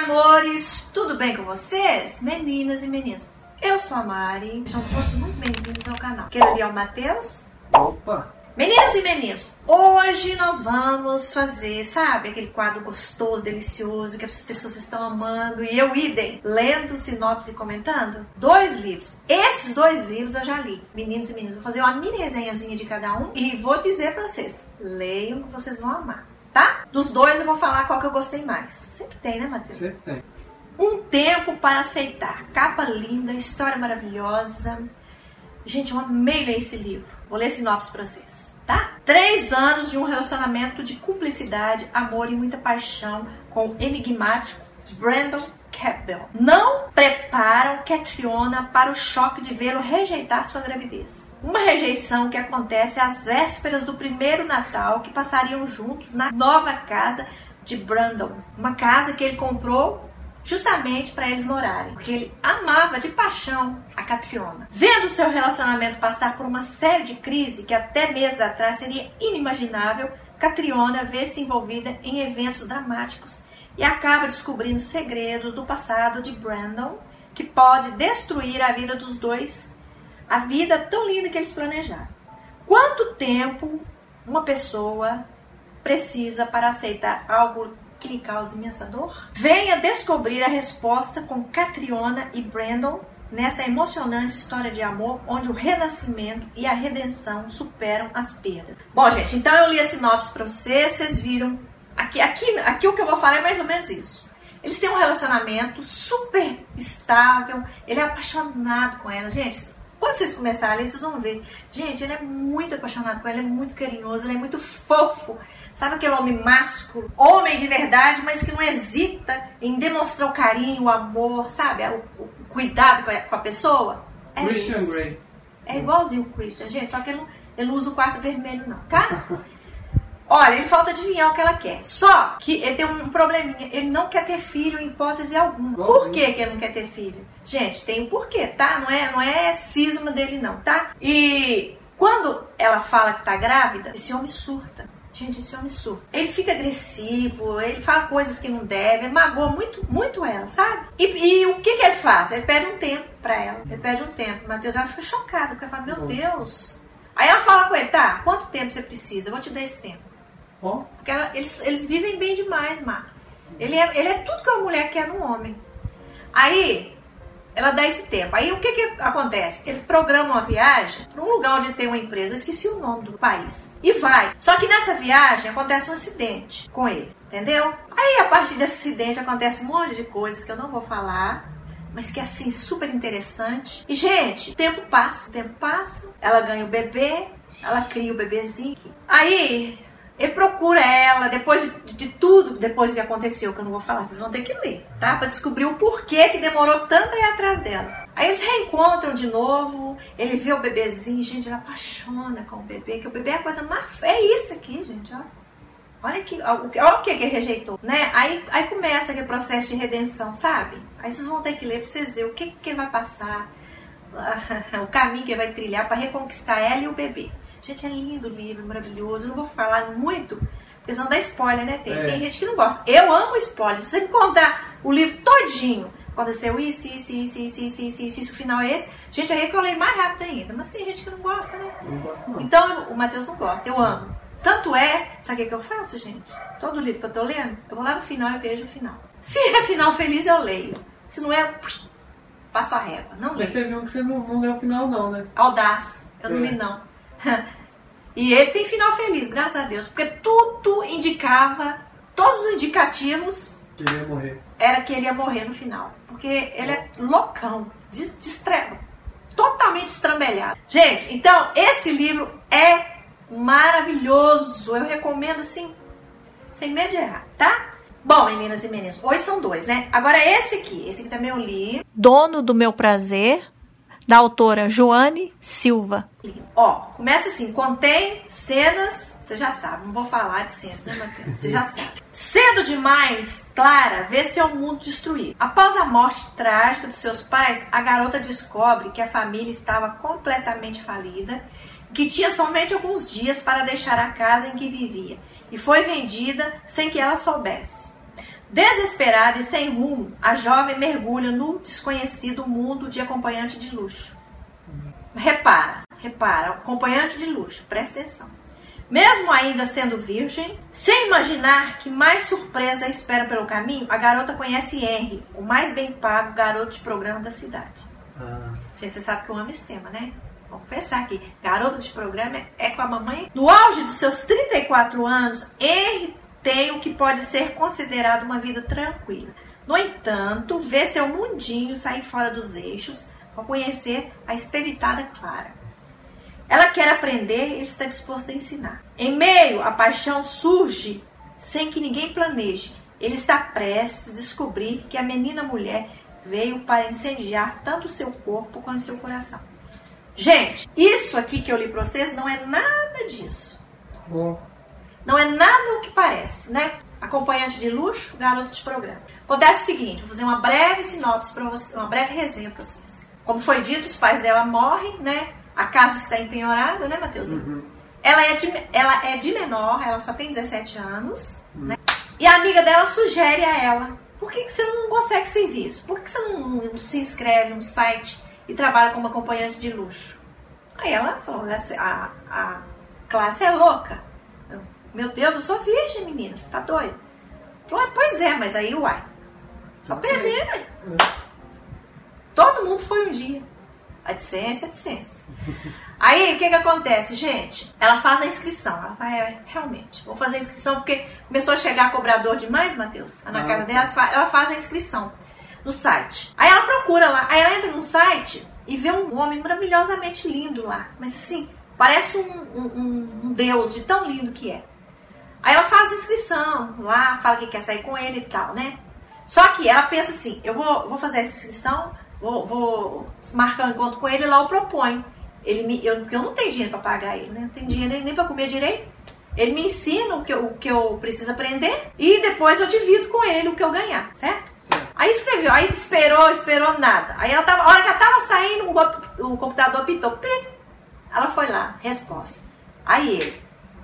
amores! Tudo bem com vocês? Meninas e meninos, eu sou a Mari, sejam todos muito bem-vindos ao canal. Aquele ali é o Matheus. Opa! Meninas e meninos, hoje nós vamos fazer, sabe, aquele quadro gostoso, delicioso, que as pessoas estão amando, e eu idem, lendo sinopse e comentando, dois livros. Esses dois livros eu já li. Meninos e meninas, vou fazer uma mini resenhazinha de cada um e vou dizer pra vocês, leiam que vocês vão amar, tá? Dos dois eu vou falar qual que eu gostei mais. Sempre tem, né, Matheus? Sempre tem. Um Tempo para Aceitar. Capa linda, história maravilhosa. Gente, eu amei ler esse livro. Vou ler sinopse para vocês, tá? Três anos de um relacionamento de cumplicidade, amor e muita paixão com o enigmático Brandon Campbell. Não preparam Catriona para o choque de vê-lo rejeitar sua gravidez. Uma rejeição que acontece às vésperas do primeiro Natal que passariam juntos na nova casa de Brandon. Uma casa que ele comprou justamente para eles morarem, porque ele amava de paixão a Catriona. Vendo seu relacionamento passar por uma série de crises que até meses atrás seria inimaginável, Catriona vê-se envolvida em eventos dramáticos e acaba descobrindo segredos do passado de Brandon que pode destruir a vida dos dois, a vida tão linda que eles planejaram. Quanto tempo uma pessoa precisa para aceitar algo que lhe causa imensa dor? Venha descobrir a resposta com Catriona e Brandon nesta emocionante história de amor onde o renascimento e a redenção superam as perdas. Bom, gente, então eu li a sinopse para vocês, vocês viram. Aqui, aqui, aqui o que eu vou falar é mais ou menos isso. Eles têm um relacionamento super estável, ele é apaixonado com ela. Gente, quando vocês começarem vocês vão ver. Gente, ele é muito apaixonado com ela, ele é muito carinhoso, ele é muito fofo. Sabe aquele homem másculo? Homem de verdade, mas que não hesita em demonstrar o carinho, o amor, sabe? O, o cuidado com a, com a pessoa. É Christian isso. Grey. É igualzinho o Christian, gente, só que ele não, ele não usa o quarto vermelho, não, tá? Olha, ele falta adivinhar o que ela quer. Só que ele tem um probleminha. Ele não quer ter filho em hipótese alguma. Por que, que ele não quer ter filho? Gente, tem um porquê, tá? Não é, não é cisma dele, não, tá? E quando ela fala que tá grávida, esse homem surta. Gente, esse homem surta. Ele fica agressivo, ele fala coisas que não deve, magoa muito, muito ela, sabe? E, e o que, que ele faz? Ele pede um tempo pra ela. Ele pede um tempo. Matheus, ela fica chocada, porque ela fala, meu Deus. Aí ela fala com ele, tá, quanto tempo você precisa? Eu vou te dar esse tempo. Oh. Porque ela, eles, eles vivem bem demais, Mar. Ele é, ele é tudo que uma mulher quer no homem. Aí, ela dá esse tempo. Aí, o que, que acontece? Ele programa uma viagem para um lugar onde tem uma empresa, eu esqueci o nome do país, e vai. Só que nessa viagem acontece um acidente com ele, entendeu? Aí, a partir desse acidente, acontece um monte de coisas que eu não vou falar, mas que é assim, super interessante. E, gente, o tempo passa, o tempo passa, ela ganha o bebê, ela cria o bebezinho. Aí, ele procura ela, depois de, de, tudo, depois do que aconteceu, que eu não vou falar, vocês vão ter que ler, tá? Pra descobrir o porquê que demorou tanto aí atrás dela. Aí eles reencontram de novo, ele vê o bebezinho, gente, ele apaixona com o bebê, que o bebê é a coisa mais. É isso aqui, gente, ó. Olha aqui, olha o que, que rejeitou, né? Aí, aí começa aquele processo de redenção, sabe? Aí vocês vão ter que ler pra vocês verem o que, que ele vai passar, o caminho que ele vai trilhar para reconquistar ela e o bebê. Gente, é lindo o livro, maravilhoso. Eu não vou falar muito, porque senão dá spoiler, né? Tem, é. tem gente que não gosta. Eu amo spoiler. Se você me contar o livro todinho, aconteceu isso, isso, isso, isso, isso, isso, isso, isso, o final é esse. Gente, aí é que eu leio mais rápido ainda. Mas tem gente que não gosta, né? Não gosta, não. Então, o Matheus não gosta. Eu amo. Tanto é, sabe o que eu faço, gente? Todo livro que eu tô lendo, eu vou lá no final e vejo o final. Se é final feliz, eu leio. Se não é, passo a régua. Não leio. Mas teve um que você não, não leu o final, não, né? Audaz. Eu é. não li, não. E ele tem final feliz, graças a Deus, porque tudo indicava, todos os indicativos que ele ia morrer. Era que ele ia morrer no final, porque ele é loucão, distre... totalmente estrambelhado. Gente, então esse livro é maravilhoso, eu recomendo assim, sem medo de errar, tá? Bom, meninas e meninos, hoje são dois, né? Agora esse aqui, esse aqui também eu li. Dono do meu prazer, da autora Joane Silva. Ó, começa assim, contém cenas, você já sabe, não vou falar de cenas, né, Matheus? Você já sabe. Cedo demais, Clara vê seu mundo destruído. Após a morte trágica dos seus pais, a garota descobre que a família estava completamente falida, que tinha somente alguns dias para deixar a casa em que vivia e foi vendida sem que ela soubesse. Desesperada e sem rumo, a jovem mergulha no desconhecido mundo de acompanhante de luxo. Repara, repara, acompanhante de luxo, presta atenção. Mesmo ainda sendo virgem, sem imaginar que mais surpresa espera pelo caminho, a garota conhece Henry, o mais bem pago garoto de programa da cidade. Ah, Gente, você sabe que eu amo esse tema, né? Vamos pensar aqui. Garoto de programa é- é com a mamãe. No auge dos seus 34 anos, Henry tem o que pode ser considerado uma vida tranquila. No entanto, vê seu mundinho sair fora dos eixos ao conhecer a esperitada Clara. Ela quer aprender e está disposta a ensinar. Em meio à paixão surge sem que ninguém planeje. Ele está prestes a descobrir que a menina mulher veio para incendiar tanto seu corpo quanto seu coração. Gente, isso aqui que eu li para vocês não é nada disso. bom. Não é nada o que parece, né? Acompanhante de luxo, garoto de programa. Acontece o seguinte, vou fazer uma breve sinopse para vocês, uma breve resenha para vocês. Como foi dito, os pais dela morrem, né? A casa está empenhorada, né, Matheusinho? Uhum. Ela é, de, ela é de menor, ela só tem 17 anos, né? E a amiga dela sugere a ela: por que, que você não consegue serviço? Por que, que você não, não se inscreve num site e trabalha como acompanhante de luxo? Aí ela falou: "Essa- a, a classe é louca. Eu, Meu Deus, eu sou virgem, menina, você tá doido? Falou: "Ah, pois é, mas aí, uai, só perder, né? Todo mundo foi um dia. A licença, a licença. Aí, o que que acontece, gente? Ela faz a inscrição. Ela vai, é, realmente, vou fazer a inscrição porque começou a chegar cobrador demais, Matheus. Na Ah, casa tá. dela, ela fa- ela faz a inscrição no site. Aí ela procura lá. Aí ela entra no site e vê um homem maravilhosamente lindo lá. Mas assim, parece um, um- um- um deus de tão lindo que é. Aí ela faz inscrição lá, fala que quer sair com ele e tal, né? Só que ela pensa assim, eu vou, vou fazer essa inscrição, vou, vou marcar um encontro com ele, lá eu proponho. Ele me, eu, porque eu não tenho dinheiro para pagar ele, né? Não tenho dinheiro nem, nem para comer direito. Ele me ensina o que, eu, o que eu preciso aprender e depois eu divido com ele o que eu ganhar, certo? Aí escreveu, aí esperou, esperou nada. Aí ela tava, a hora que ela tava saindo, o, o computador apitou. Pif, ela foi lá, resposta. Aí ele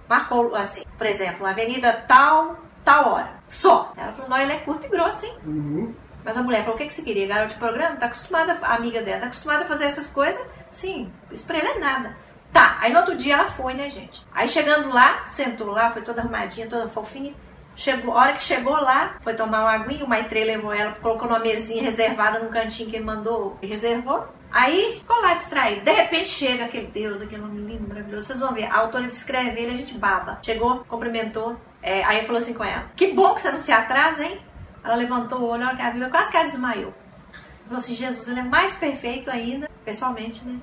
marcou assim, por exemplo, avenida tal, tal hora. Só. Ela falou, não, ele é curto e grosso, hein? Uhum. Mas a mulher falou, o que, que você queria? Garoto de programa? Tá acostumada, a amiga dela, tá acostumada a fazer essas coisas? Sim, isso pra ele é nada. Tá, aí no outro dia ela foi, né, gente? Aí chegando lá, sentou lá, foi toda arrumadinha, toda fofinha. Chegou, a hora que chegou lá, foi tomar uma aguinha, o Maitrey levou ela, colocou numa mesinha reservada num cantinho que ele mandou e reservou. Aí ficou lá distraído. De repente chega aquele Deus, aquele homem lindo, maravilhoso. Vocês vão ver, a autora descreve ele, a gente baba. Chegou, cumprimentou. é, aí falou assim com ela: Que bom que você não se atrasa, hein? Ela levantou o olho, a hora que ela viu, quase que ela desmaiou. Falou assim: Jesus, ele é mais perfeito ainda, pessoalmente, né?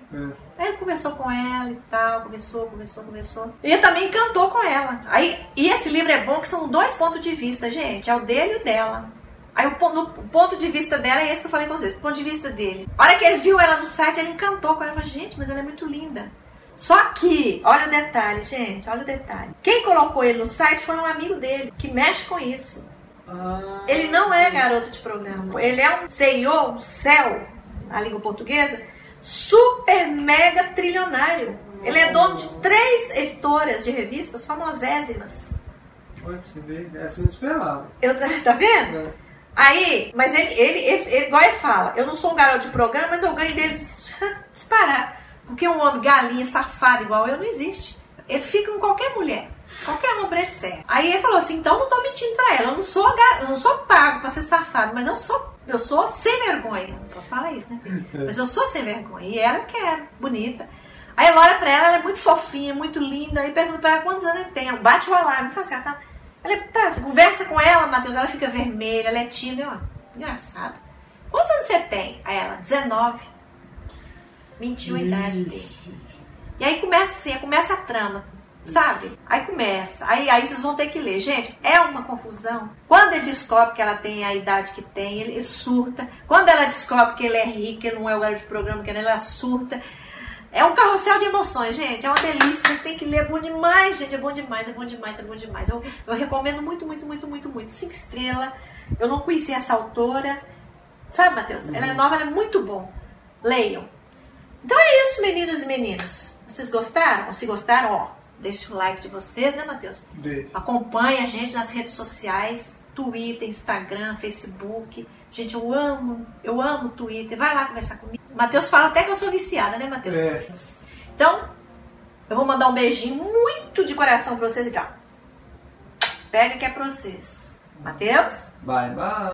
É. Aí ele conversou com ela e tal, conversou, conversou, conversou. E ele também cantou com ela. Aí, e esse livro é bom que são dois pontos de vista, gente. É o dele e o dela. Aí o, pon- no o ponto de vista dela é esse que eu falei com vocês. O ponto de vista dele. A hora que ele viu ela no site, ele encantou com ela. Falou, gente, mas ela é muito linda. Só que, olha o detalhe, gente, olha o detalhe. Quem colocou ele no site foi um amigo dele, que mexe com isso. Ah, Ele não é garoto de programa. Ele é um CEO, um céu, na língua portuguesa, super mega trilionário. Ele é dono de três editoras de revistas famosésimas. Olha pra você ver, essa eu não esperava. Eu, tá vendo? É. Aí, mas ele, ele, ele, ele, igual ele fala, eu não sou um garoto de programa, mas eu ganho deles disparar. Porque um homem galinha, safado igual eu, não existe. Ele fica com qualquer mulher. Qualquer homem ele serve. Aí ele falou assim, então eu não tô mentindo pra ela. Eu não sou, eu não sou pago pra ser safado, mas eu sou, eu sou sem vergonha. Não posso falar isso, né? Mas eu sou sem vergonha. E ela quer, bonita. Aí ela olha pra ela, ela é muito fofinha, muito linda. Aí pergunta pra ela quantos anos ele tem. Bate o alarme. Fala assim, ela tá... Ela, tá, você conversa com ela, Matheus, ela fica vermelha, ela é tímida. Eu, ó, engraçado. Quantos anos você tem? Aí ela, 19. Mentiu a idade dele. E aí começa assim, começa a trama, sabe? Aí começa. Aí, aí vocês vão ter que ler. Gente, é uma confusão. Quando ele descobre que ela tem a idade que tem, ele surta. Quando ela descobre que ele é rico, que ele não é o de programa, que ela surta. É um carrossel de emoções, gente. É uma delícia. Vocês têm que ler. É bom demais, gente. É bom demais, é bom demais, é bom demais. Eu, eu recomendo muito, muito, muito, muito, muito. Cinco estrelas. Eu não conheci essa autora. Sabe, Matheus? Ela é nova, ela é muito bom. Leiam. Então é isso, meninas e meninos. Vocês gostaram? Se gostaram, ó, deixa o like de vocês, né, Matheus? Deixa. Acompanhe a gente nas redes sociais. Twitter, Instagram, Facebook. Gente, eu amo, eu amo Twitter. Vai lá conversar comigo. Matheus fala até que eu sou viciada, né, Matheus? É. Então, eu vou mandar um beijinho muito de coração pra vocês aqui, ó. Pega que é pra vocês. Matheus? Bye, bye.